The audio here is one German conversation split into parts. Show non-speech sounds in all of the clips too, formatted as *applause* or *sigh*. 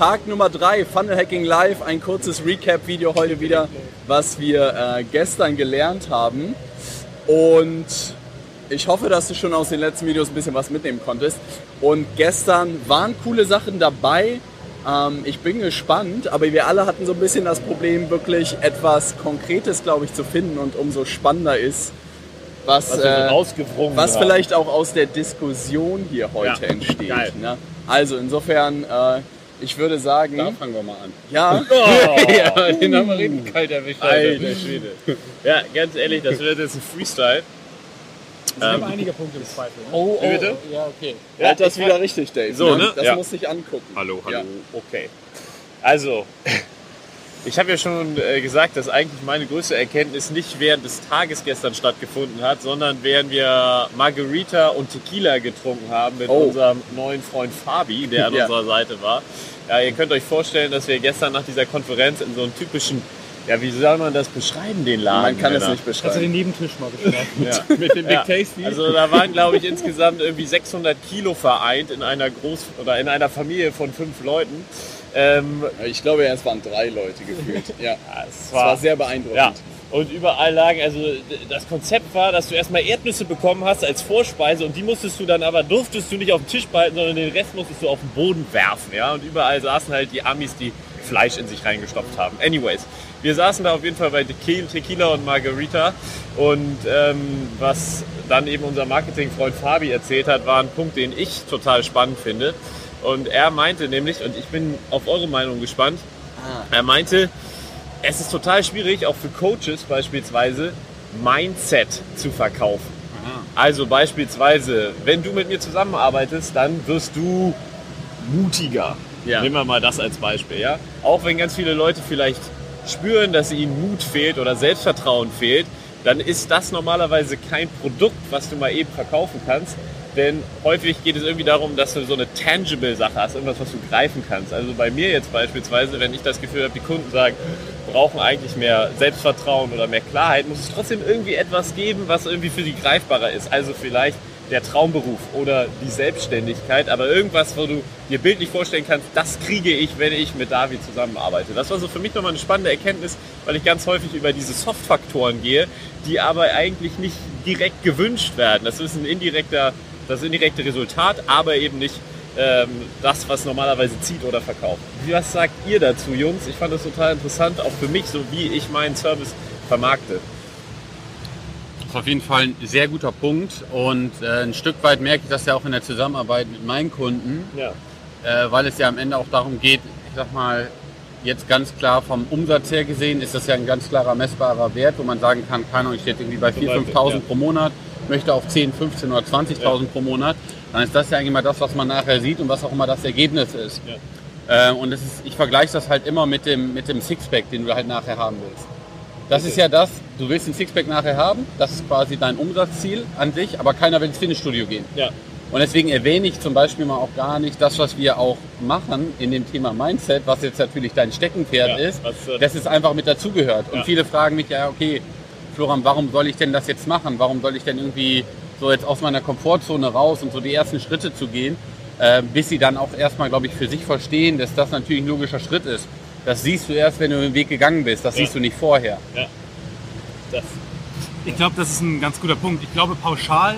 Tag Nummer 3, Funnel Hacking Live, ein kurzes Recap-Video heute wieder, was wir äh, gestern gelernt haben. Und ich hoffe, dass du schon aus den letzten Videos ein bisschen was mitnehmen konntest. Und gestern waren coole Sachen dabei. Ähm, ich bin gespannt, aber wir alle hatten so ein bisschen das Problem, wirklich etwas Konkretes, glaube ich, zu finden. Und umso spannender ist, was, Was äh, was vielleicht auch aus der Diskussion hier heute Ja, entsteht. Ne? Also insofern, äh, ich würde sagen, Da fangen wir mal an. ja, *laughs* ja, den haben wir richtig kalt erwischt. Alter Schwede. Ja, ganz ehrlich, das wird jetzt ein Freestyle. Ich habe Ähm, einige Punkte im Zweifel. Ne? oh, Wie bitte? Ja, okay. Ja, halt das wieder richtig, Dave. So, ne? Das Ja. muss ich angucken. Hallo, hallo. Ja. Okay. Also, ich habe ja schon äh, gesagt, dass eigentlich meine größte Erkenntnis nicht während des Tages gestern stattgefunden hat, sondern während wir Margarita und Tequila getrunken haben mit Oh. unserem neuen Freund Fabi, der an *laughs* Ja. unserer Seite war. Ja, ihr könnt euch vorstellen, dass wir gestern nach dieser Konferenz in so einem typischen, ja, wie soll man das beschreiben, den Laden? Man kann es nicht Hast du den beschreiben. Nebentisch mal beschreiben? *laughs* Ja. Mit dem Big Ja. Tasty? Also da waren, glaube ich, insgesamt irgendwie 600 Kilo vereint in einer Groß- oder in einer Familie von fünf Leuten. Ähm, Ich glaube, es waren drei Leute gefühlt. *laughs* Ja. es Es war sehr beeindruckend. Ja, und überall lagen, also das Konzept war, dass du erstmal Erdnüsse bekommen hast als Vorspeise und die musstest du dann aber, durftest du nicht auf den Tisch behalten, sondern den Rest musstest du auf den Boden werfen. Ja? Und überall saßen halt die Amis, die Fleisch in sich reingestopft haben. Anyways, wir saßen da auf jeden Fall bei Tequila Tequila und Margarita und ähm, was dann eben unser Marketingfreund Fabi erzählt hat, war ein Punkt, den ich total spannend finde. Und er meinte nämlich, und ich bin auf eure Meinung gespannt, er meinte, es ist total schwierig, auch für Coaches beispielsweise, Mindset zu verkaufen. Also beispielsweise, wenn du mit mir zusammenarbeitest, dann wirst du mutiger. Ja. Nehmen wir mal das als Beispiel. Ja? Auch wenn ganz viele Leute vielleicht spüren, dass ihnen Mut fehlt oder Selbstvertrauen fehlt, dann ist das normalerweise kein Produkt, was du mal eben verkaufen kannst. Denn häufig geht es irgendwie darum, dass du so eine tangible Sache hast, irgendwas, was du greifen kannst. Also bei mir jetzt beispielsweise, wenn ich das Gefühl habe, die Kunden sagen, brauchen eigentlich mehr Selbstvertrauen oder mehr Klarheit, muss es trotzdem irgendwie etwas geben, was irgendwie für sie greifbarer ist. Also vielleicht der Traumberuf oder die Selbstständigkeit, aber irgendwas, wo du dir bildlich vorstellen kannst, das kriege ich, wenn ich mit David zusammenarbeite. Das war so für mich nochmal eine spannende Erkenntnis, weil ich ganz häufig über diese Soft-Faktoren gehe, die aber eigentlich nicht direkt gewünscht werden. Das ist ein indirekter, das indirekte Resultat, aber eben nicht ähm, das, was normalerweise zieht oder verkauft. Was sagt ihr dazu, Jungs? Ich fand das total interessant, auch für mich, so wie ich meinen Service vermarkte. Das ist auf jeden Fall ein sehr guter Punkt und äh, ein Stück weit merke ich das ja auch in der Zusammenarbeit mit meinen Kunden, Ja. äh, weil es ja am Ende auch darum geht, ich sag mal, jetzt ganz klar vom Umsatz her gesehen ist das ja ein ganz klarer messbarer Wert, wo man sagen kann, keine Ahnung, ich stehe irgendwie bei 4.000, Beispiel, 5.000 ja. pro Monat, möchte auf 10, 15 oder 20.000 pro Monat, dann ist das ja eigentlich mal das, was man nachher sieht und was auch immer das Ergebnis ist. Äh, und das ist, ich vergleiche das halt immer mit dem, mit dem Sixpack, den du halt nachher haben willst. Das ist ja das, du willst ein Sixpack nachher haben, das ist quasi dein Umsatzziel an sich, aber keiner will ins Fitnessstudio gehen. Ja. Und deswegen erwähne ich zum Beispiel mal auch gar nicht das, was wir auch machen in dem Thema Mindset, was jetzt natürlich dein Steckenpferd Ja, ist, was, äh, das ist einfach mit dazugehört. Und Ja. viele fragen mich ja, okay, Florian, warum soll ich denn das jetzt machen? Warum soll ich denn irgendwie so jetzt aus meiner Komfortzone raus und so die ersten Schritte zu gehen, äh, bis sie dann auch erstmal, glaube ich, für sich verstehen, dass das natürlich ein logischer Schritt ist. Das siehst du erst, wenn du den Weg gegangen bist. Das Ja. siehst du nicht vorher. Das, Ich glaube, das ist ein ganz guter Punkt. Ich glaube, pauschal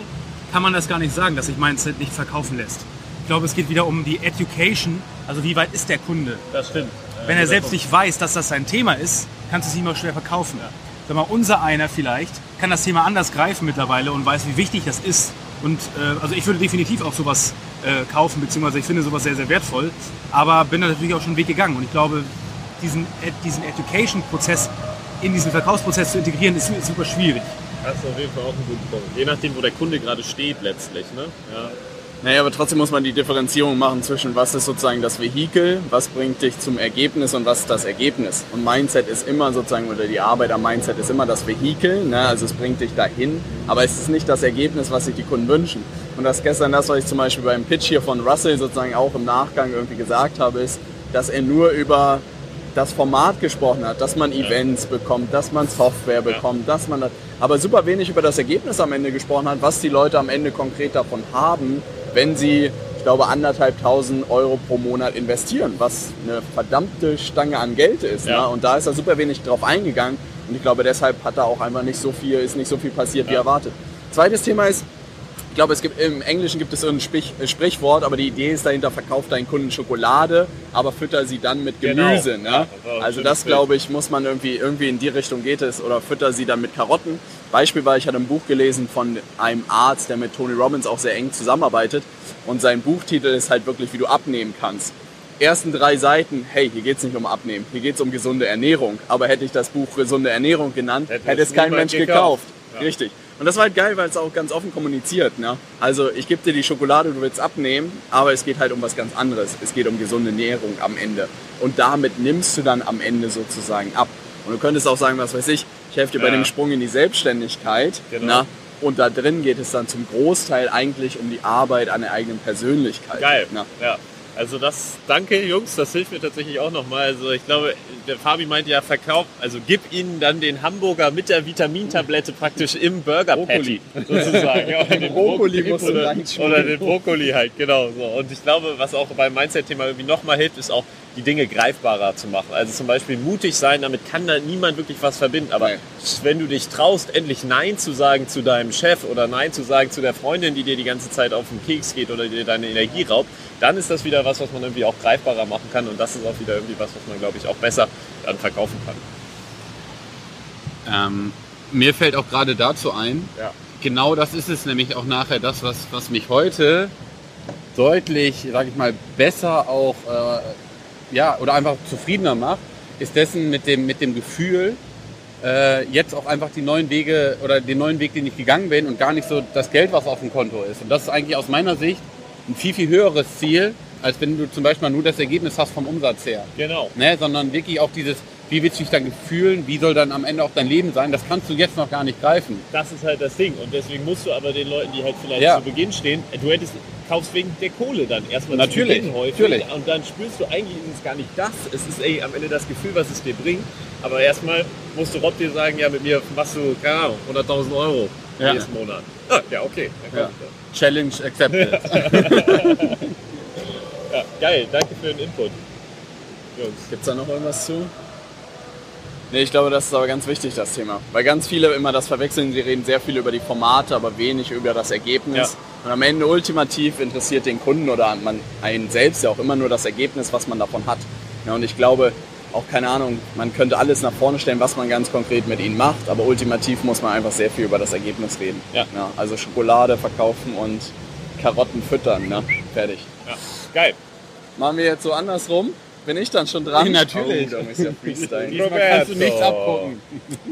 kann man das gar nicht sagen, dass sich Mindset nicht verkaufen lässt. Ich glaube, es geht wieder um die Education, also wie weit ist der Kunde. das stimmt. Wenn er selbst nicht weiß, dass das sein Thema ist, kannst du es ihm auch schwer verkaufen. Sag mal, unser einer vielleicht kann das Thema anders greifen mittlerweile und weiß, wie wichtig das ist. Und äh, also ich würde definitiv auch sowas äh, kaufen, beziehungsweise ich finde sowas sehr, sehr wertvoll. Aber bin da natürlich auch schon einen Weg gegangen. Und ich glaube, diesen, diesen Education-Prozess in diesen Verkaufsprozess zu integrieren, ist, ist super schwierig. Das ist auf jeden Fall auch ein guter Punkt. Je nachdem, wo der Kunde gerade steht letztlich. Ne? Ja. Naja, aber trotzdem muss man die Differenzierung machen zwischen was ist sozusagen das Vehikel, was bringt dich zum Ergebnis und was ist das Ergebnis. Und Mindset ist immer sozusagen, oder die Arbeit am Mindset ist immer das Vehikel, ne? also es bringt dich dahin, aber es ist nicht das Ergebnis, was sich die Kunden wünschen. Und das gestern das, was ich zum Beispiel beim Pitch hier von Russell sozusagen auch im Nachgang irgendwie gesagt habe, ist, dass er nur über das Format gesprochen hat, dass man Events bekommt, dass man Software bekommt, dass man das, aber super wenig über das Ergebnis am Ende gesprochen hat, was die Leute am Ende konkret davon haben, wenn sie, ich glaube, anderthalbtausend Euro pro Monat investieren, was eine verdammte Stange an Geld ist. Ja. Ne? Und da ist er super wenig drauf eingegangen. Und ich glaube, deshalb hat da auch einfach nicht so viel, ist nicht so viel passiert wie erwartet. Zweites Thema ist, ich glaube, es gibt, im Englischen gibt es irgendein Sprich, äh, Sprichwort, aber die Idee ist dahinter, verkauf deinen Kunden Schokolade, aber fütter sie dann mit Genau. Gemüse. Ne? Ja, das ein also das, glaube ich, muss man irgendwie, irgendwie in die Richtung geht es oder fütter sie dann mit Karotten. Beispiel war, ich hatte ein Buch gelesen von einem Arzt, der mit Tony Robbins auch sehr eng zusammenarbeitet und sein Buchtitel ist halt wirklich, wie du abnehmen kannst. Ersten drei Seiten, hey, hier geht es nicht um Abnehmen, hier geht es um gesunde Ernährung. Aber hätte ich das Buch gesunde Ernährung genannt, Hätte hätte, es kein Mensch gekauft. gekauft. Ja. Richtig. Und das war halt geil, weil es auch ganz offen kommuniziert. Ne? Also ich gebe dir die Schokolade, du willst abnehmen, aber es geht halt um was ganz anderes. Es geht um gesunde Ernährung am Ende. Und damit nimmst du dann am Ende sozusagen ab. Und du könntest auch sagen, was weiß ich, ich helfe dir bei Ja. dem Sprung in die Selbstständigkeit. Genau. Na? Und da drin geht es dann zum Großteil eigentlich um die Arbeit an der eigenen Persönlichkeit. Geil. Na? Ja. Also das, danke Jungs, das hilft mir tatsächlich auch nochmal. Also ich glaube, der Fabi meinte ja, verkauf, also gib ihnen dann den Hamburger mit der Vitamintablette praktisch im Burger Patty sozusagen. *laughs* Ja, oder den Brokkoli musst du oder, oder den Brokkoli halt, genau so. Und ich glaube, was auch beim Mindset-Thema irgendwie nochmal hilft, ist auch die Dinge greifbarer zu machen. Also zum Beispiel mutig sein, damit kann da niemand wirklich was verbinden. Aber Nein. wenn du dich traust, endlich Nein zu sagen zu deinem Chef oder Nein zu sagen zu der Freundin, die dir die ganze Zeit auf den Keks geht oder dir deine Energie raubt, dann ist das wieder was, was man irgendwie auch greifbarer machen kann. Und das ist auch wieder irgendwie was, was man, glaube ich, auch besser dann verkaufen kann. Ähm, mir fällt auch gerade dazu ein, Ja. genau das ist es nämlich auch nachher das, was, was mich heute deutlich, sag ich mal, besser auch, äh, ja, oder einfach zufriedener macht, ist dessen mit dem, mit dem Gefühl, äh, jetzt auch einfach die neuen Wege oder den neuen Weg, den ich gegangen bin und gar nicht so das Geld, was auf dem Konto ist. Und das ist eigentlich aus meiner Sicht ein viel, viel höheres Ziel, als wenn du zum Beispiel nur das Ergebnis hast vom Umsatz her. Genau. Ne, sondern wirklich auch dieses, wie willst du dich dann fühlen, wie soll dann am Ende auch dein Leben sein, das kannst du jetzt noch gar nicht greifen. Das ist halt das Ding. Und deswegen musst du aber den Leuten, die halt vielleicht Ja. zu Beginn stehen, du hättest, kaufst wegen der Kohle dann erstmal Natürlich, zu Beginn häufig. natürlich. Und dann spürst du eigentlich, ist es gar nicht das. Es ist ey, am Ende das Gefühl, was es dir bringt. Aber erstmal musst du Rob dir sagen, ja, mit mir machst du, keine Ahnung, 100.000 Euro Ja. nächsten Monat. Ah, ja, okay. Dann Ja. Challenge accepted. *laughs* Ja, geil, danke für den Input. Jungs. Gibt es da noch irgendwas zu? Nee, ich glaube, das ist aber ganz wichtig, das Thema. Weil ganz viele immer das verwechseln, sie reden sehr viel über die Formate, aber wenig über das Ergebnis. Ja. Und am Ende ultimativ interessiert den Kunden oder man einen selbst ja auch immer nur das Ergebnis, was man davon hat. Ja, und ich glaube, auch keine Ahnung, man könnte alles nach vorne stellen, was man ganz konkret mit ihnen macht, aber ultimativ muss man einfach sehr viel über das Ergebnis reden. Ja. also Schokolade verkaufen und Karotten füttern, ne? fertig. Ja. Geil. Machen wir jetzt so andersrum? Bin ich dann schon dran? Natürlich. Oh, da muss ja. Diesmal kannst du nichts abgucken.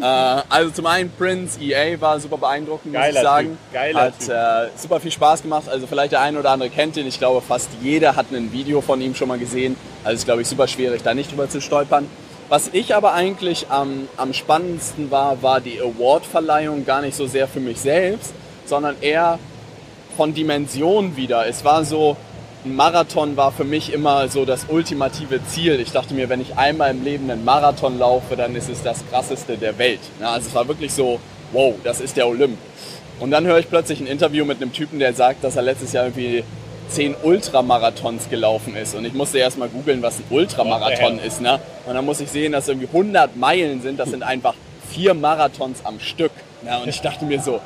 Äh, also zum einen Prince EA war super beeindruckend, muss Geiler ich sagen. Typ, geiler hat äh, super viel Spaß gemacht. Also vielleicht der eine oder andere kennt ihn. Ich glaube, fast jeder hat ein Video von ihm schon mal gesehen. Also ist, glaube ich, super schwierig, da nicht drüber zu stolpern. Was ich aber eigentlich am, am spannendsten war, war die Award-Verleihung gar nicht so sehr für mich selbst, sondern eher von Dimension wieder. Es war so, ein Marathon war für mich immer so das ultimative Ziel. Ich dachte mir, wenn ich einmal im Leben einen Marathon laufe, dann ist es das krasseste der Welt. Ja, also es war wirklich so, wow, das ist der Olymp. Und dann höre ich plötzlich ein Interview mit einem Typen, der sagt, dass er letztes Jahr irgendwie zehn Ultramarathons gelaufen ist. Und ich musste erst mal googeln, was ein Ultramarathon ist. Ne? Und dann muss ich sehen, dass irgendwie 100 Meilen sind. Das sind einfach vier Marathons am Stück. Ja, und ich dachte mir so,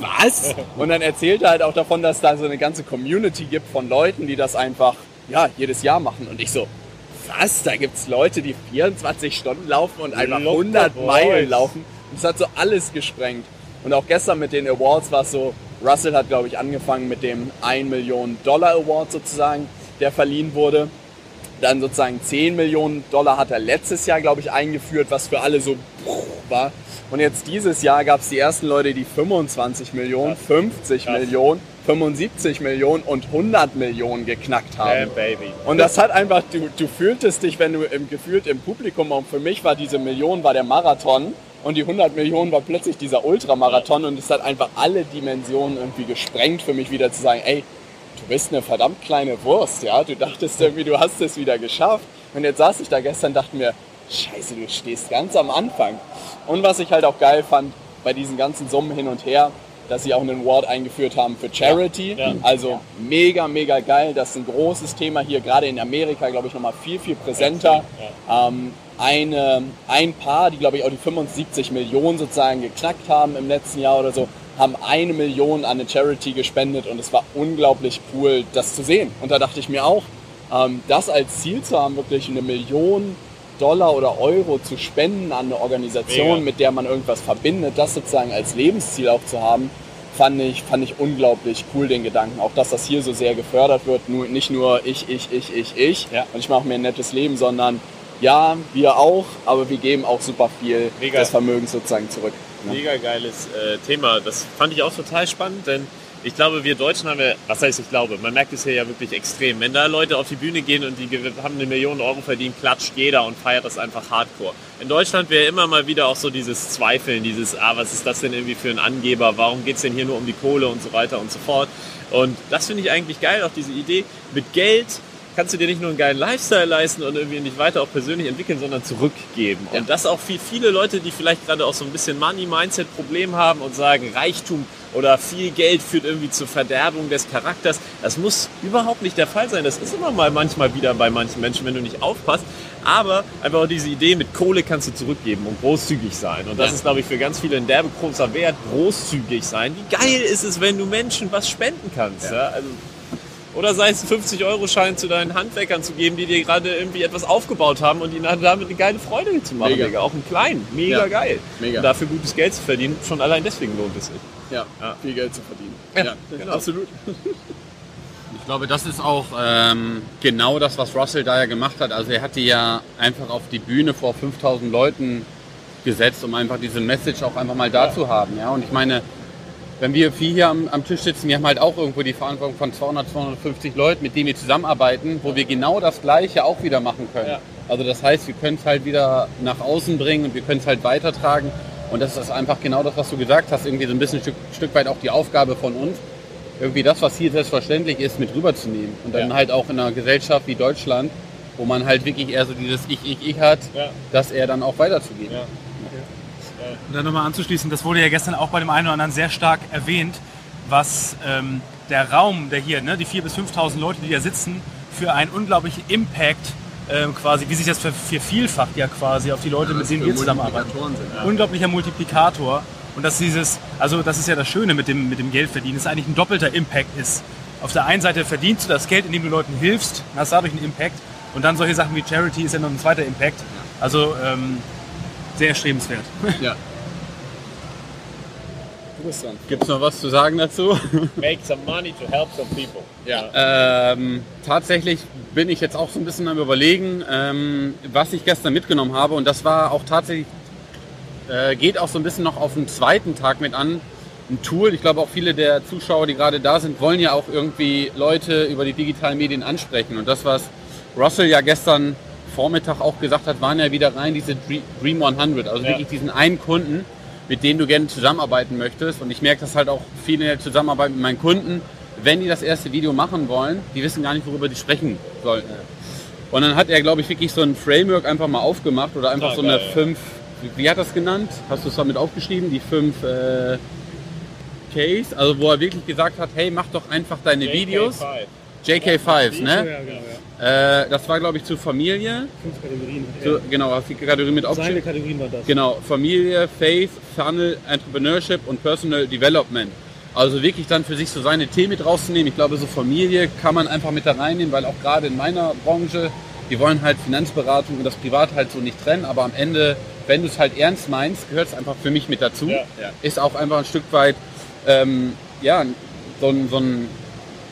was? Und dann erzählt er halt auch davon, dass da so eine ganze Community gibt von Leuten, die das einfach ja, jedes Jahr machen. Und ich so, was? Da gibt es Leute, die 24 Stunden laufen und einfach Locker 100 Boys. Meilen laufen. Und es hat so alles gesprengt. Und auch gestern mit den Awards war es so, Russell hat, glaube ich, angefangen mit dem 1 Million Dollar Award sozusagen, der verliehen wurde. Dann sozusagen 10 Millionen Dollar hat er letztes Jahr, glaube ich, eingeführt, was für alle so war. Und jetzt dieses Jahr gab es die ersten Leute, die 25 Millionen, 50 Krass. Millionen 75 Millionen und 100 Millionen geknackt haben. Baby. Und das hat einfach, du, du fühltest dich, wenn du im, gefühlt im Publikum, und für mich war diese Million war der Marathon und die 100 Millionen war plötzlich dieser Ultramarathon und es hat einfach alle Dimensionen irgendwie gesprengt für mich wieder zu sagen, ey, du bist eine verdammt kleine Wurst, ja, du dachtest irgendwie, du hast es wieder geschafft und jetzt saß ich da gestern und dachte mir, scheiße, du stehst ganz am Anfang. Und was ich halt auch geil fand, bei diesen ganzen Summen hin und her, dass sie auch einen Award eingeführt haben für Charity. Ja. Also mega, mega geil. Das ist ein großes Thema hier, gerade in Amerika, glaube ich, nochmal viel, viel präsenter. Ähm, eine, ein Paar, die, glaube ich, auch die 75 Millionen sozusagen geknackt haben im letzten Jahr oder so, haben eine Million an eine Charity gespendet und es war unglaublich cool, das zu sehen. Und da dachte ich mir auch, ähm, das als Ziel zu haben, wirklich eine Million Dollar oder Euro zu spenden an eine Organisation, Mega. mit der man irgendwas verbindet, das sozusagen als Lebensziel auch zu haben, fand ich, fand ich unglaublich cool, den Gedanken. Auch, dass das hier so sehr gefördert wird. Nur, nicht nur ich, ich, ich, ich, ich Ja. und ich mache mir ein nettes Leben, sondern ja, wir auch, aber wir geben auch super viel Mega. des Vermögens sozusagen zurück. Mega geiles äh, Thema. Das fand ich auch total spannend, denn ich glaube, wir Deutschen haben ja, was heißt ich glaube, man merkt es hier ja wirklich extrem. Wenn da Leute auf die Bühne gehen und die haben eine Million Euro verdient, klatscht jeder und feiert das einfach hardcore. In Deutschland wäre immer mal wieder auch so dieses Zweifeln, dieses, ah, was ist das denn irgendwie für ein Angeber, warum geht es denn hier nur um die Kohle und so weiter und so fort. Und das finde ich eigentlich geil, auch diese Idee, mit Geld kannst du dir nicht nur einen geilen Lifestyle leisten und irgendwie dich weiter auch persönlich entwickeln, sondern zurückgeben. Und das auch für viele Leute, die vielleicht gerade auch so ein bisschen Money-Mindset-Problem haben und sagen, Reichtum oder viel Geld führt irgendwie zur Verderbung des Charakters. Das muss überhaupt nicht der Fall sein. Das ist immer mal manchmal wieder bei manchen Menschen, wenn du nicht aufpasst. Aber einfach auch diese Idee, mit Kohle kannst du zurückgeben und großzugig sein. Und das ist, glaube ich, für ganz viele ein derbe großer Wert, großzügig sein. Wie geil ist es, wenn du Menschen was spenden kannst? Ja. Also, oder sei es einen 50-Euro-Schein zu deinen Handwerkern zu geben, die dir gerade irgendwie etwas aufgebaut haben und ihnen damit eine geile Freude zu machen. Mega. Digga. Auch einen kleinen. Mega Ja. geil. Mega. Und dafür gutes Geld zu verdienen, schon allein deswegen lohnt es sich. Ja, Ja. viel Geld zu verdienen. Ja, genau. absolut. Ich glaube, das ist auch ähm, genau das, was Russell da ja gemacht hat. Also er hat die ja einfach auf die Bühne vor 5000 Leuten gesetzt, um einfach diese Message auch einfach mal da zu haben. Ja? Und ich meine, wenn wir vier hier am, am Tisch sitzen, wir haben halt auch irgendwo die Verantwortung von 200, 250 Leuten, mit denen wir zusammenarbeiten, wo wir genau das Gleiche auch wieder machen können. Ja. Also das heißt, wir können es halt wieder nach außen bringen und wir können es halt weitertragen. Und das ist einfach genau das, was du gesagt hast, irgendwie so ein bisschen Stück, Stück weit auch die Aufgabe von uns, irgendwie das, was hier selbstverständlich ist, mit rüberzunehmen. Und dann Ja. halt auch in einer Gesellschaft wie Deutschland, wo man halt wirklich eher so dieses Ich, Ich, Ich hat, Ja. das eher dann auch weiterzugeben. Ja. Und dann nochmal anzuschließen, das wurde ja gestern auch bei dem einen oder anderen sehr stark erwähnt, was ähm, der Raum, der hier, ne, die 4.000 bis 5.000 Leute, die da sitzen, für einen unglaublichen Impact ähm, quasi, wie sich das ver- vervielfacht ja quasi auf die Leute, mit denen wir zusammenarbeiten. Unglaublicher Multiplikator. Und dass dieses, also das ist ja das Schöne mit dem, mit dem Geldverdienen, dass es eigentlich ein doppelter Impact ist. Auf der einen Seite verdienst du das Geld, indem du Leuten hilfst, hast dadurch einen Impact. Und dann solche Sachen wie Charity ist ja noch ein zweiter Impact. Also ähm, sehr erstrebenswert. Ja. *laughs* Dran. Gibt es noch was zu sagen dazu? *laughs* Make some money to help some people. Ja. Ähm, tatsächlich bin ich jetzt auch so ein bisschen am überlegen, ähm, was ich gestern mitgenommen habe. Und das war auch tatsächlich, äh, geht auch so ein bisschen noch auf den zweiten Tag mit an. Ein Tool, ich glaube auch viele der Zuschauer, die gerade da sind, wollen ja auch irgendwie Leute über die digitalen Medien ansprechen. Und das, was Russell ja gestern Vormittag auch gesagt hat, waren ja wieder rein diese Dre- Dream 100. Also Ja. wirklich diesen einen Kunden, mit dem du gerne zusammenarbeiten möchtest. Und ich merke das halt auch viele in der Zusammenarbeit mit meinen Kunden, wenn die das erste Video machen wollen, die wissen gar nicht, worüber die sprechen sollten. Und dann hat er, glaube ich, wirklich so ein Framework einfach mal aufgemacht oder einfach Ah, so eine geil, ja. fünf, wie hat das genannt? Hast du es damit aufgeschrieben? Die fünf äh, Case, also wo er wirklich gesagt hat, hey, mach doch einfach deine Videos. JK5s, ne? Äh, das war, glaube ich, zur Familie. Fünf Kategorien. So, genau, hast die Kategorie mit aufgeschrieben. Kategorien waren das. Genau, Familie, Faith, Funnel, Entrepreneurship und Personal Development. Also wirklich dann für sich so seine Themen mit rauszunehmen. Ich glaube, so Familie kann man einfach mit da reinnehmen, weil auch gerade in meiner Branche, die wollen halt Finanzberatung und das Privat halt so nicht trennen. Aber am Ende, wenn du es halt ernst meinst, gehört es einfach für mich mit dazu. Ja, ja. Ist auch einfach ein Stück weit, ähm, ja, so ein, so ein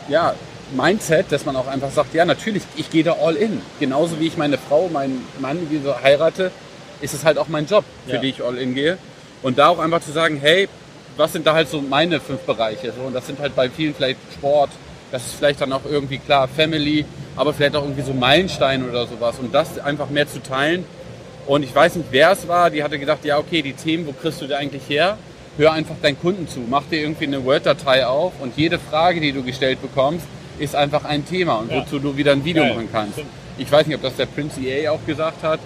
ja, Mindset, dass man auch einfach sagt, ja, natürlich, ich gehe da all in. Genauso wie ich meine Frau, meinen Mann, wie so heirate, ist es halt auch mein Job, für Ja. den ich all in gehe. Und da auch einfach zu sagen, hey, was sind da halt so meine fünf Bereiche? So, und das sind halt bei vielen vielleicht Sport, das ist vielleicht dann auch irgendwie klar Family, aber vielleicht auch irgendwie so Meilensteine oder sowas. Und das einfach mehr zu teilen. Und ich weiß nicht, wer es war, die hatte gedacht, ja okay, die Themen, wo kriegst du die eigentlich her? Hör einfach deinen Kunden zu, mach dir irgendwie eine Word-Datei auf und jede Frage, die du gestellt bekommst, ist einfach ein Thema und Ja. wozu du wieder ein Video Geil. machen kannst. Stimmt. Ich weiß nicht, ob das der Prince EA auch gesagt hat.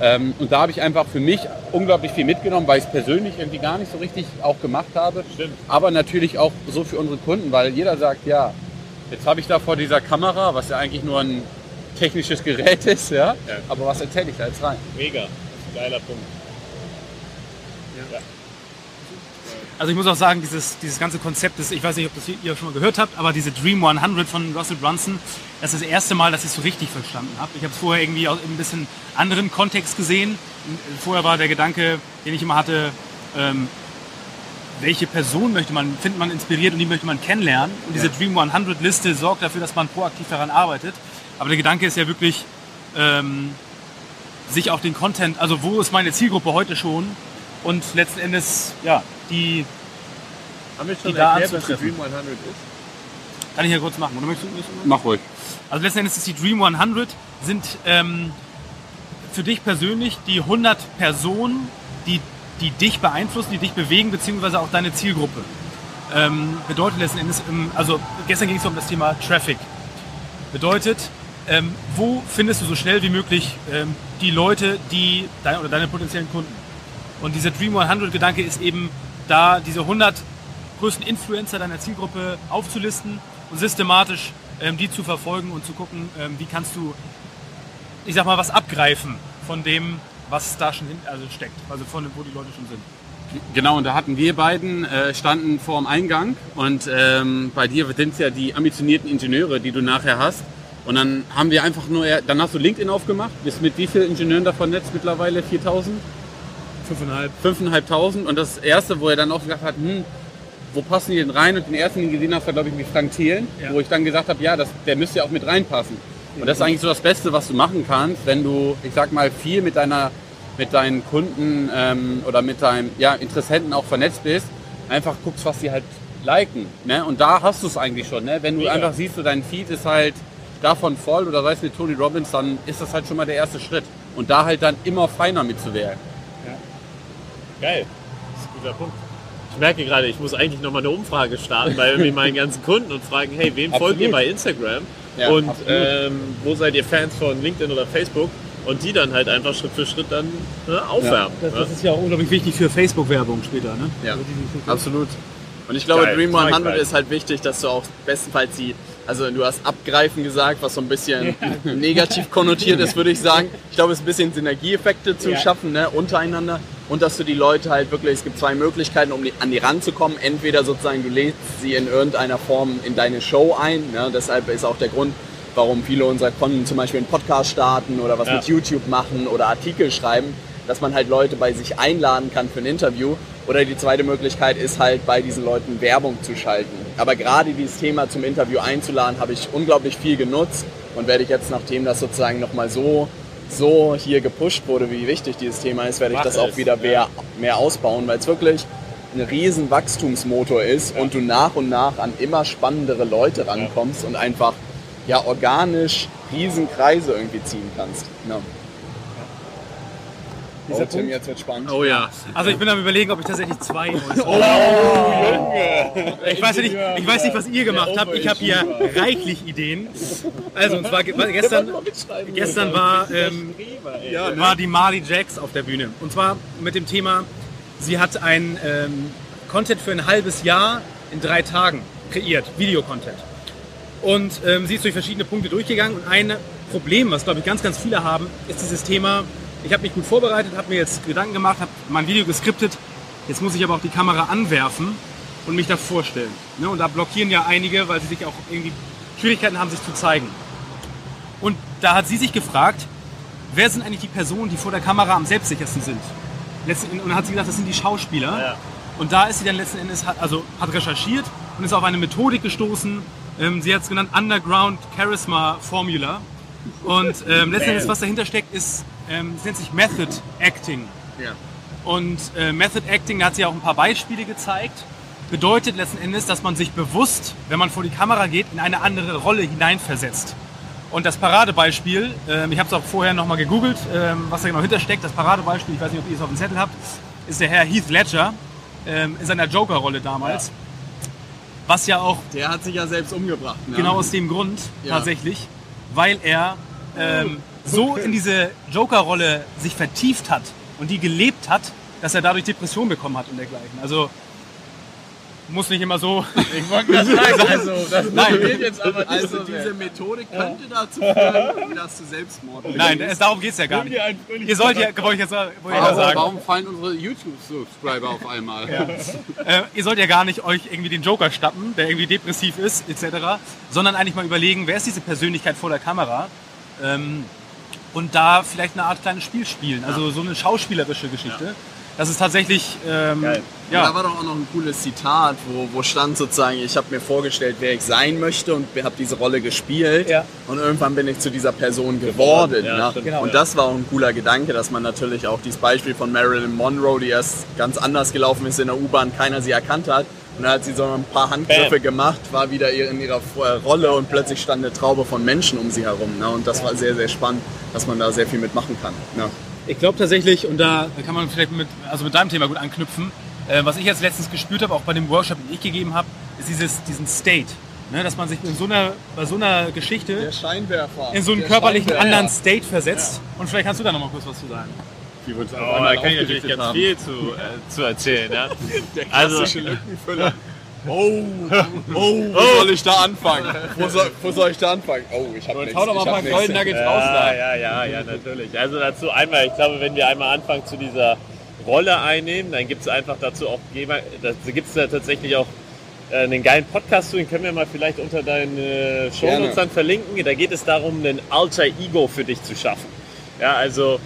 Ähm, und da habe ich einfach für mich unglaublich viel mitgenommen, weil ich es persönlich irgendwie gar nicht so richtig auch gemacht habe. Stimmt. Aber natürlich auch so für unsere Kunden, weil jeder sagt, ja, jetzt habe ich da vor dieser Kamera, was ja eigentlich nur ein technisches Gerät ist, ja, Ja. aber was erzähle ich da jetzt rein? Mega. Geiler Punkt. Also ich muss auch sagen, dieses, dieses ganze Konzept ist, ich weiß nicht, ob das ihr schon mal gehört habt, aber diese Dream 100 von Russell Brunson, das ist das erste Mal, dass ich es so richtig verstanden habe. Ich habe es vorher irgendwie aus einem bisschen anderen Kontext gesehen. Vorher war der Gedanke, den ich immer hatte, ähm, welche Person möchte man, findet man inspiriert und die möchte man kennenlernen. Und diese Dream 100 Liste sorgt dafür, dass man proaktiv daran arbeitet. Aber der Gedanke ist ja wirklich, ähm, sich auch den Content, also wo ist meine Zielgruppe heute schon und letzten Endes, ja, die Haben wir schon Die da erklärt, was der anzutreffen. Dream 100 ist? kann ich ja kurz machen. Oder möchtest du das? Mach ruhig. Also letzten Endes ist die Dream 100 sind ähm, für dich persönlich die 100 Personen, die, die dich beeinflussen, die dich bewegen, beziehungsweise auch deine Zielgruppe. Ähm, bedeutet letzten Endes, ähm, also gestern ging es um das Thema Traffic. Bedeutet, ähm, wo findest du so schnell wie möglich ähm, die Leute, die dein, oder deine potenziellen Kunden? Und dieser Dream 100 Gedanke ist eben da, diese 100 größten Influencer deiner Zielgruppe aufzulisten und systematisch ähm, die zu verfolgen und zu gucken, ähm, wie kannst du, ich sag mal, was abgreifen von dem, was da schon hin, also steckt, also von wo die Leute schon sind. Genau, und da hatten wir beiden, äh, standen vor dem Eingang und ähm, bei dir sind es ja die ambitionierten Ingenieure, die du nachher hast. Und dann haben wir einfach nur, dann hast du LinkedIn aufgemacht, bist mit wie vielen Ingenieuren da vernetzt mittlerweile? 4000? Fünfeinhalb. 5.500 und das erste, wo er dann auch gesagt hat, hm, wo passen die denn rein? Und den ersten, den gesehen hast, war glaube ich mit Frank Thelen, Ja. wo ich dann gesagt habe, ja, das, der müsste ja auch mit reinpassen. Und das ist eigentlich so das Beste, was du machen kannst, wenn du, ich sag mal, viel mit deiner, mit deinen Kunden ähm, oder mit deinen ja, Interessenten auch vernetzt bist, einfach guckst, was sie halt liken. Ne? Und da hast du es eigentlich schon. Ne? Wenn du Mega. einfach siehst, so dein Feed ist halt davon voll oder sei es mit Tony Robbins, dann ist das halt schon mal der erste Schritt. Und da halt dann immer feiner mitzuwirken. Geil. Das ist ein guter Punkt. Ich merke gerade, ich muss eigentlich nochmal eine Umfrage starten bei irgendwie meinen ganzen Kunden und fragen, hey, wem folgt ihr Absolut. bei Instagram? Ja, und absolut. ähm, wo seid ihr Fans von LinkedIn oder Facebook? Und die dann halt einfach Schritt für Schritt dann ne, aufwärmen. Das, ne? das ist ja auch unglaublich wichtig für Facebook-Werbung später, ne? Ja, Also absolut. Und ich glaube, Geil, Dream das war 100 geil. ist halt wichtig, dass du auch bestenfalls die, also du hast abgreifen gesagt, was so ein bisschen *laughs* negativ konnotiert ist, würde ich sagen. Ich glaube, es ist ein bisschen Synergieeffekte zu Ja. schaffen, ne, untereinander. Und dass du die Leute halt wirklich, es gibt zwei Möglichkeiten, um die, an die ranzukommen. Entweder sozusagen, du lädst sie in irgendeiner Form in deine Show ein. Ne, deshalb ist auch der Grund, warum viele unserer Kunden zum Beispiel einen Podcast starten oder was Ja. mit YouTube machen oder Artikel schreiben, dass man halt Leute bei sich einladen kann für ein Interview. Oder die zweite Möglichkeit ist halt bei diesen Leuten Werbung zu schalten. Aber gerade dieses Thema zum Interview einzuladen, habe ich unglaublich viel genutzt und werde ich jetzt, nachdem das sozusagen nochmal so, so hier gepusht wurde, wie wichtig dieses Thema ist, werde ich das auch wieder ja. mehr, mehr ausbauen, weil es wirklich ein riesen Wachstumsmotor ist und du nach und nach an immer spannendere Leute rankommst und einfach ja organisch riesen Kreise irgendwie ziehen kannst. Ja. Dieser oh, Tim, jetzt wird spannend. Oh ja. Also ich bin am überlegen, ob ich tatsächlich zwei äußere. Oh, Ich weiß, nicht, ich weiß nicht, was ihr gemacht habt. Ich habe hier reichlich Ideen. Also, und zwar ge- gestern, gestern war, ähm, war die Marley Jacks auf der Bühne. Und zwar mit dem Thema, sie hat ein ähm, Content für ein halbes Jahr in drei Tagen kreiert, Videocontent. Und ähm, sie ist durch verschiedene Punkte durchgegangen. Und ein Problem, was glaube ich ganz, ganz viele haben, ist dieses Thema, ich habe mich gut vorbereitet, habe mir jetzt Gedanken gemacht, habe mein Video geskriptet. Jetzt muss ich aber auch die Kamera anwerfen und mich da vorstellen. Ne? Und da blockieren ja einige, weil sie sich auch irgendwie Schwierigkeiten haben, sich zu zeigen. Und da hat sie sich gefragt, wer sind eigentlich die Personen, die vor der Kamera am selbstsichersten sind? Letzten, und dann hat sie gesagt, das sind die Schauspieler. Ja. Und da ist sie dann letzten Endes, hat- also hat recherchiert und ist auf eine Methodik gestoßen. Ähm, sie hat es genannt Underground Charisma Formula. Und ähm, letzten Endes, was dahinter steckt, ist, ähm, es nennt sich Method Acting. Ja. Und äh, Method Acting, da hat sie auch ein paar Beispiele gezeigt, bedeutet letzten Endes, dass man sich bewusst, wenn man vor die Kamera geht, in eine andere Rolle hineinversetzt. Und das Paradebeispiel, ähm, ich habe es auch vorher nochmal gegoogelt, ähm, was da genau hintersteckt. Das Paradebeispiel, ich weiß nicht, ob ihr es auf dem Zettel habt, ist der Herr Heath Ledger ähm, in seiner Joker-Rolle damals. Was ja auch Der hat sich ja selbst umgebracht. Ne? genau aus dem Grund Ja. tatsächlich, weil er ähm, so in diese Joker-Rolle sich vertieft hat und die gelebt hat, dass er dadurch Depression bekommen hat und dergleichen. Also muss nicht immer so. *laughs* Ich wollte gerade sagen, also das Nein. jetzt aber Also so sehr. diese Methode könnte dazu führen, *laughs* dass du Selbstmord Nein, es, darum geht es ja gar nicht. Ihr sollt ja, wollte ich jetzt wollte ich ja Warum, sagen, warum fallen unsere YouTube-Subscriber auf einmal? äh, ihr sollt ja gar nicht euch irgendwie den Joker stappen, der irgendwie depressiv ist, etc., sondern eigentlich mal überlegen, wer ist diese Persönlichkeit vor der Kamera ähm, und da vielleicht eine Art kleines Spiel spielen, also so eine schauspielerische Geschichte. Das ist tatsächlich, ähm, Geil. Da ja, war doch auch noch ein cooles Zitat, wo, wo stand sozusagen, ich habe mir vorgestellt, wer ich sein möchte und habe diese Rolle gespielt. Ja. Und irgendwann bin ich zu dieser Person geworden. ja, ne? Genau. Und das war auch ein cooler Gedanke, dass man natürlich auch dieses Beispiel von Marilyn Monroe, die erst ganz anders gelaufen ist in der U-Bahn, keiner sie erkannt hat. Und dann hat sie so ein paar Handgriffe Bam. gemacht, war wieder in ihrer äh, Rolle und plötzlich stand eine Traube von Menschen um sie herum. Ne? Und das war sehr, sehr spannend, dass man da sehr viel mitmachen kann. Ne? Ich glaube tatsächlich, und da kann man vielleicht mit, also mit deinem Thema gut anknüpfen, äh, was ich jetzt letztens gespürt habe, auch bei dem Workshop, den ich gegeben habe, ist dieses, diesen State. Ne, dass man sich in so einer, bei so einer Geschichte Scheinwerfer. in so einen körperlichen anderen State versetzt. Und vielleicht kannst du da noch mal kurz was zu sagen. Die wir uns Oh, da kann ich natürlich ganz haben. viel zu, äh, zu erzählen. Ja. *laughs* Der Also- klassische Lückenfüller. Oh, *laughs* oh, wo soll ich da anfangen? Wo soll, wo soll ich da anfangen? Oh, ich habe nichts. Hau doch mal ein paar Golden. Nuggets raus da. Ja, ja, ja, ja, natürlich. Also dazu einmal, ich glaube, wenn wir einmal anfangen zu dieser Rolle einnehmen, dann gibt es einfach dazu auch, da gibt es da tatsächlich auch äh, einen geilen Podcast zu, den können wir mal vielleicht unter deine Show Gerne. Notes dann verlinken. Da geht es darum, ein Alter Ego für dich zu schaffen. Ja, also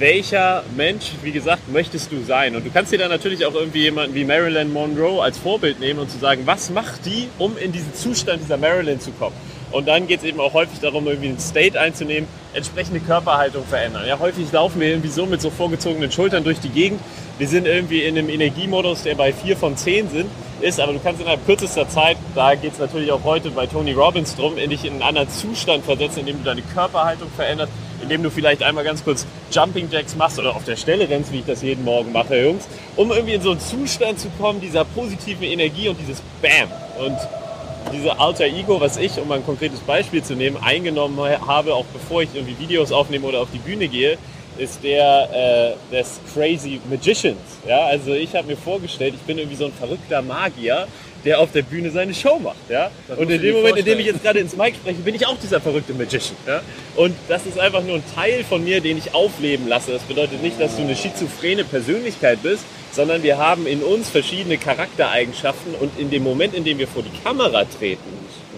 welcher Mensch, wie gesagt, möchtest du sein? Und du kannst dir dann natürlich auch irgendwie jemanden wie Marilyn Monroe als Vorbild nehmen und zu sagen, was macht die, um in diesen Zustand dieser Marilyn zu kommen? Und dann geht es eben auch häufig darum, irgendwie einen State einzunehmen, entsprechende Körperhaltung verändern. Ja, häufig laufen wir irgendwie so mit so vorgezogenen Schultern durch die Gegend. Wir sind irgendwie in einem Energiemodus, der bei 4 von 10 sind, ist, aber du kannst innerhalb kürzester Zeit, da geht es natürlich auch heute bei Tony Robbins drum, in dich in einen anderen Zustand versetzen, indem du deine Körperhaltung veränderst, indem du vielleicht einmal ganz kurz Jumping Jacks machst oder auf der Stelle rennst, wie ich das jeden Morgen mache, Jungs, um irgendwie in so einen Zustand zu kommen, dieser positiven Energie und dieses Bam. Und diese Alter Ego, was ich, um ein konkretes Beispiel zu nehmen, eingenommen habe, auch bevor ich irgendwie Videos aufnehme oder auf die Bühne gehe, ist der äh, des Crazy Magicians. Ja, also ich habe mir vorgestellt, ich bin irgendwie so ein verrückter Magier, der auf der Bühne seine Show macht. Ja? Und in dem Moment, in dem vorstellen. ich jetzt gerade ins Mic spreche, bin ich auch dieser verrückte Magician. Ja? Und das ist einfach nur ein Teil von mir, den ich aufleben lasse. Das bedeutet nicht, dass du eine schizophrene Persönlichkeit bist, sondern wir haben in uns verschiedene Charaktereigenschaften und in dem Moment, in dem wir vor die Kamera treten,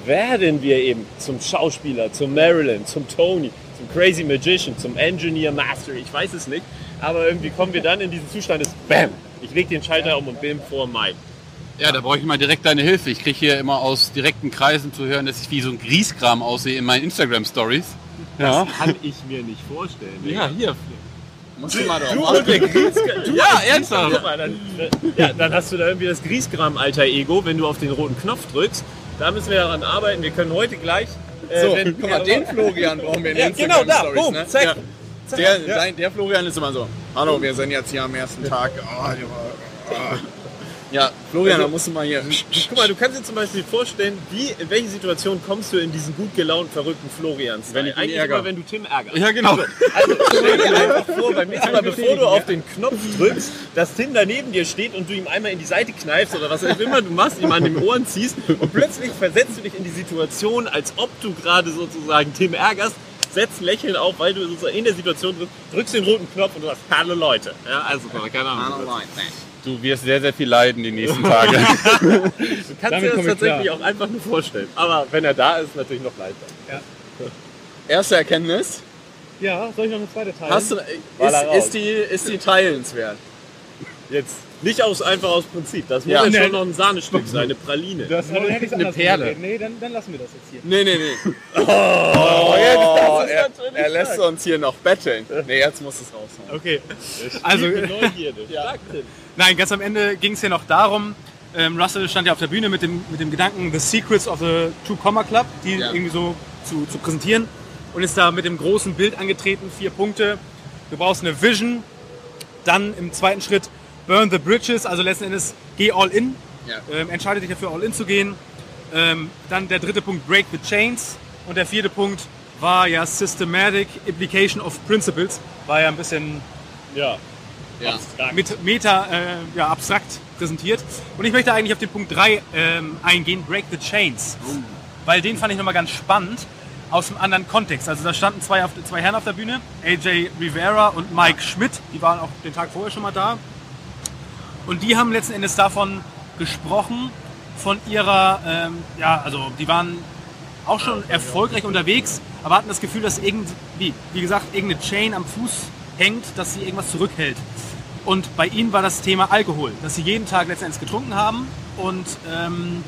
werden wir eben zum Schauspieler, zum Marilyn, zum Tony, zum Crazy Magician, zum Engineer Master, ich weiß es nicht, aber irgendwie kommen wir dann in diesen Zustand des BAM, ich leg den Schalter um und bin vor Mai. Ja, da brauche ich mal direkt deine Hilfe. Ich kriege hier immer aus direkten Kreisen zu hören, dass ich wie so ein Grieskram aussehe in meinen Instagram-Stories. Ja. Kann ich mir nicht vorstellen. Ja, hier. Musst du mal drauf Du und der Grießkram. Du Ja, ernsthaft. Grießkram, guck mal, dann, ja, dann hast du da irgendwie das Griesgram-Alter-Ego, wenn du auf den roten Knopf drückst. Da müssen wir daran arbeiten. Wir können heute gleich. äh, So, wenn- guck mal, den Florian brauchen wir in Ja, den genau, da, Instagram-Stories, boom, ne? zack. Ja. Der, dein, der Florian ist immer so, hallo, wir sind jetzt hier am ersten Tag. Oh, ja, oh. Ja, Florian, da musst du mal hier... Guck mal, du kannst dir zum Beispiel vorstellen, wie, in welche Situation kommst du in diesen gut gelaunten, verrückten Florians? Wenn ich Eigentlich ärgere. immer, wenn du Tim ärgerst. Ja, genau. Also stell dir *laughs* einfach vor, beim nächsten Mal, bevor du auf den Knopf drückst, dass Tim da neben dir steht und du ihm einmal in die Seite kneifst oder was auch immer du machst, ihm an den Ohren ziehst und plötzlich versetzt du dich in die Situation, als ob du gerade sozusagen Tim ärgerst, setzt ein Lächeln auf, weil du sozusagen in der Situation bist, drückst den roten Knopf und du sagst, hallo Leute. Ja, also, keine Ahnung. Du wirst sehr, sehr viel leiden die nächsten Tage. *laughs* Du kannst Damit dir das ich tatsächlich auch einfach nur vorstellen. Aber wenn er da ist, natürlich noch leichter. *laughs* Erste Erkenntnis, Ja, soll ich noch eine zweite teilen? hast du, raus. ist, ist, die, ist die teilenswert? Jetzt nicht aus, einfach aus Prinzip. Das muss Ja. ja, Nee. schon noch ein Sahnestück sein, eine Praline. das ist eine Perle. Nee, dann, dann lassen wir das jetzt hier. Nee, nee, nee. *laughs* Oh, Oh, jetzt, das ist er, natürlich er lässt uns hier noch betteln. Nee, jetzt muss es raushauen. Okay. Also, Neugierde. Ja. nein, ganz am Ende ging es ja noch darum, ähm, Russell stand ja auf der Bühne mit dem, mit dem Gedanken, The Secrets of the Two Comma Club, die Ja. irgendwie so zu, zu präsentieren und ist da mit dem großen Bild angetreten, vier Punkte. Du brauchst eine Vision, dann im zweiten Schritt Burn the Bridges, also letzten Endes geh all in, Ja. ähm, entscheide dich dafür all in zu gehen. Ähm, dann der dritte Punkt Break the Chains und der vierte Punkt war ja Systematic Implication of Principles, war ja ein bisschen ja. Ja. mit Meta äh, ja, abstrakt präsentiert. Und ich möchte eigentlich auf den Punkt 3 ähm, eingehen, Break the Chains. Weil den fand ich nochmal ganz spannend aus einem anderen Kontext. Also da standen zwei, auf, zwei Herren auf der Bühne, AJ Rivera und Mike Schmidt, die waren auch den Tag vorher schon mal da. Und die haben letzten Endes davon gesprochen, von ihrer, ähm, ja, also die waren auch schon erfolgreich unterwegs, aber hatten das Gefühl, dass irgendwie, wie gesagt, irgendeine Chain am Fuß hängt, dass sie irgendwas zurückhält. Und bei ihnen war das Thema Alkohol, dass sie jeden Tag letzten Endes getrunken haben und ähm,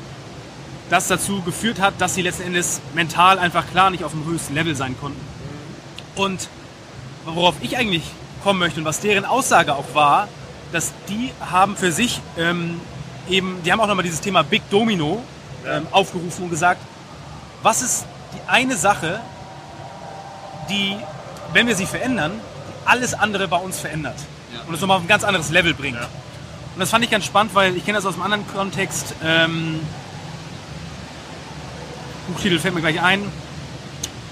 das dazu geführt hat, dass sie letzten Endes mental einfach klar nicht auf dem höchsten Level sein konnten. Und worauf ich eigentlich kommen möchte und was deren Aussage auch war, dass die haben für sich ähm, eben, die haben auch nochmal dieses Thema Big Domino ähm, aufgerufen und gesagt, was ist die eine Sache, die, wenn wir sie verändern, alles andere bei uns verändert und es nochmal auf ein ganz anderes Level bringt. Und das fand ich ganz spannend, weil ich kenne das aus einem anderen Kontext. Ähm, Buchtitel fällt mir gleich ein.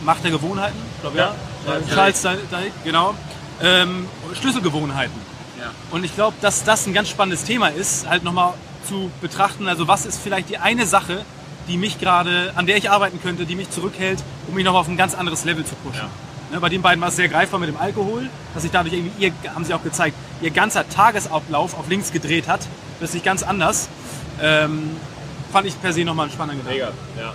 Macht der Gewohnheiten, glaube ja. ja. Charles Duhigg, genau. Ähm, Schlüsselgewohnheiten. Ja. Und ich glaube, dass das ein ganz spannendes Thema ist, halt nochmal zu betrachten. Also was ist vielleicht die eine Sache, die mich gerade, an der ich arbeiten könnte, die mich zurückhält, um mich nochmal auf ein ganz anderes Level zu pushen. Ne, bei den beiden war es sehr greifbar mit dem Alkohol, dass sich dadurch irgendwie, ihr, haben sie auch gezeigt, ihr ganzer Tagesablauf auf links gedreht hat. Plötzlich ganz anders. Ähm, fand ich per se nochmal einen spannenden Gedanken. Mega. Ja.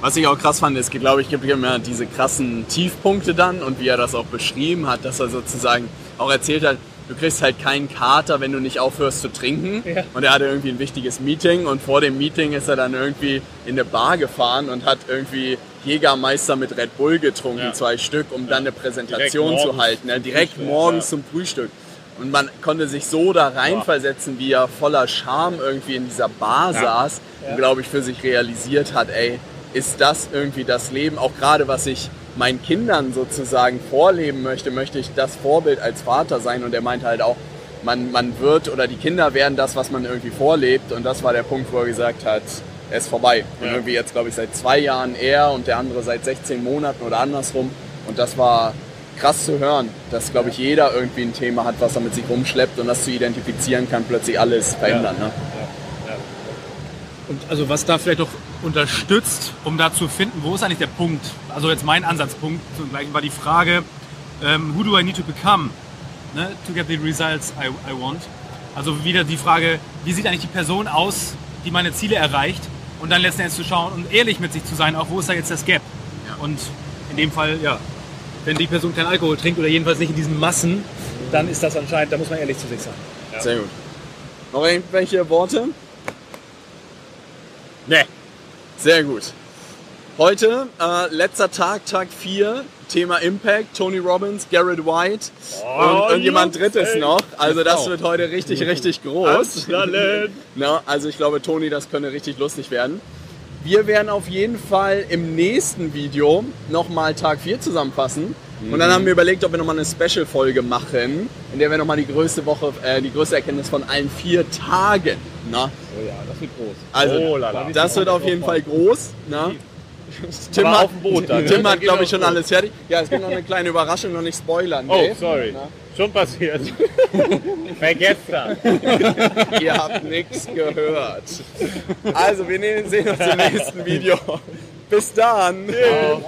Was ich auch krass fand, ist, glaube ich, gibt immer diese krassen Tiefpunkte dann und wie er das auch beschrieben hat, dass er sozusagen auch erzählt hat, du kriegst halt keinen Kater, wenn du nicht aufhörst zu trinken. Und er hatte irgendwie ein wichtiges Meeting und vor dem Meeting ist er dann irgendwie in eine Bar gefahren und hat irgendwie Jägermeister mit Red Bull getrunken, Ja. zwei Stück, um dann eine Präsentation zu halten. Ne? Direkt Frühstück, morgens ja. zum Frühstück. Und man konnte sich so da reinversetzen, wie er voller Scham irgendwie in dieser Bar saß und, glaube ich, für sich realisiert hat, ey, ist das irgendwie das Leben, auch gerade was ich meinen Kindern sozusagen vorleben möchte, möchte ich das Vorbild als Vater sein. Und er meint halt auch, man, man wird oder die Kinder werden das, was man irgendwie vorlebt. Und das war der Punkt, wo er gesagt hat, er ist vorbei. Und Ja. irgendwie jetzt, glaube ich, seit zwei Jahren er und der andere seit 16 Monaten oder andersrum. Und das war krass zu hören, dass, glaube ich, jeder irgendwie ein Thema hat, was er mit sich rumschleppt und das zu identifizieren kann plötzlich alles verändern. Ne? Und also was da vielleicht auch unterstützt, um da zu finden, wo ist eigentlich der Punkt? Also jetzt mein Ansatzpunkt zum Gleichen war die Frage, ähm, who do I need to become ne, to get the results I, I want? Also wieder die Frage, wie sieht eigentlich die Person aus, die meine Ziele erreicht? Und dann letzten Endes zu schauen und ehrlich mit sich zu sein, auch wo ist da jetzt das Gap? Und in dem Fall, ja, wenn die Person keinen Alkohol trinkt oder jedenfalls nicht in diesen Massen, dann ist das anscheinend, da muss man ehrlich zu sich sein. Sehr gut. Noch irgendwelche Worte? Nee. Sehr gut. Heute, äh, letzter Tag, Tag 4, Thema Impact, Tony Robbins, Garrett White und irgendjemand Jungs, drittes ey. noch. Also das Frau. wird heute richtig, richtig groß. *laughs* Na, also ich glaube, Toni, das könnte richtig lustig werden. Wir werden auf jeden Fall im nächsten Video nochmal Tag 4 zusammenfassen. Und dann haben wir überlegt, ob wir nochmal eine Special-Folge machen, in der wir nochmal die größte Woche, äh, die größte Erkenntnis von allen vier Tagen. Na? Oh ja, das wird groß. Also, Oh la la. das wird auf jeden Fall groß. Na? *laughs* Tim Aber hat, auf dem Boot dann, ne? Tim Dann hat glaube ich, schon Boot. alles fertig. Ja, es gibt noch eine kleine Überraschung, noch nicht spoilern. Oh, Dave. sorry. Schon passiert. *laughs* Vergesst das. *laughs* Ihr habt nichts gehört. Also, wir sehen uns im nächsten Video. Bis dann. Ciao.